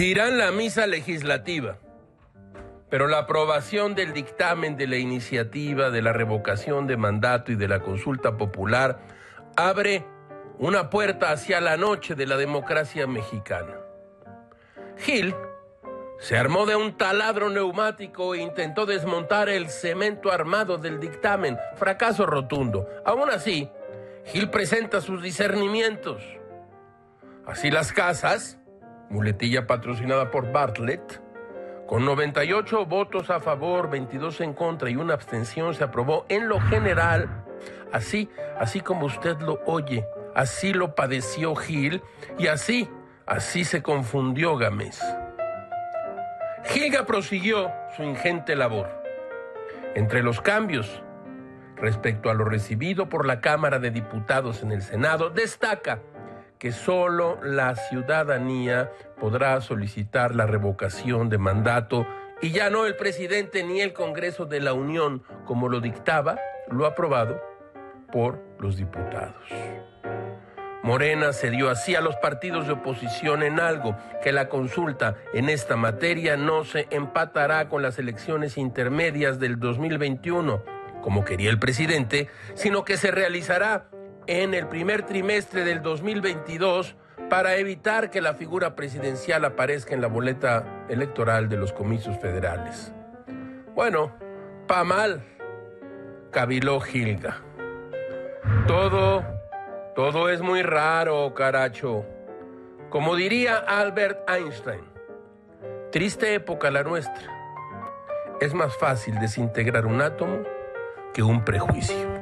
Dirán la misa legislativa, pero la aprobación del dictamen de la iniciativa de la revocación de mandato y de la consulta popular abre una puerta hacia la noche de la democracia mexicana. Gil se armó de un taladro neumático e intentó desmontar el cemento armado del dictamen. Fracaso rotundo. Aún así, Gil presenta sus discernimientos. Así las casas, muletilla patrocinada por Bartlett, con 98 votos a favor, 22 en contra y una abstención se aprobó en lo general, así, así como usted lo oye, así lo padeció Gil y así, así se confundió Gámez. Gilga prosiguió su ingente labor. Entre los cambios respecto a lo recibido por la Cámara de Diputados en el Senado, destaca que solo la ciudadanía podrá solicitar la revocación de mandato y ya no el presidente ni el Congreso de la Unión, como lo dictaba lo aprobado por los diputados. Morena cedió así a los partidos de oposición en algo que la consulta en esta materia no se empatará con las elecciones intermedias del 2021, como quería el presidente, sino que se realizará en el primer trimestre del 2022 para evitar que la figura presidencial aparezca en la boleta electoral de los comicios federales. Bueno, pa mal, cabiló Gilga. Todo todo es muy raro, caracho. Como diría Albert Einstein, triste época la nuestra. Es más fácil desintegrar un átomo que un prejuicio.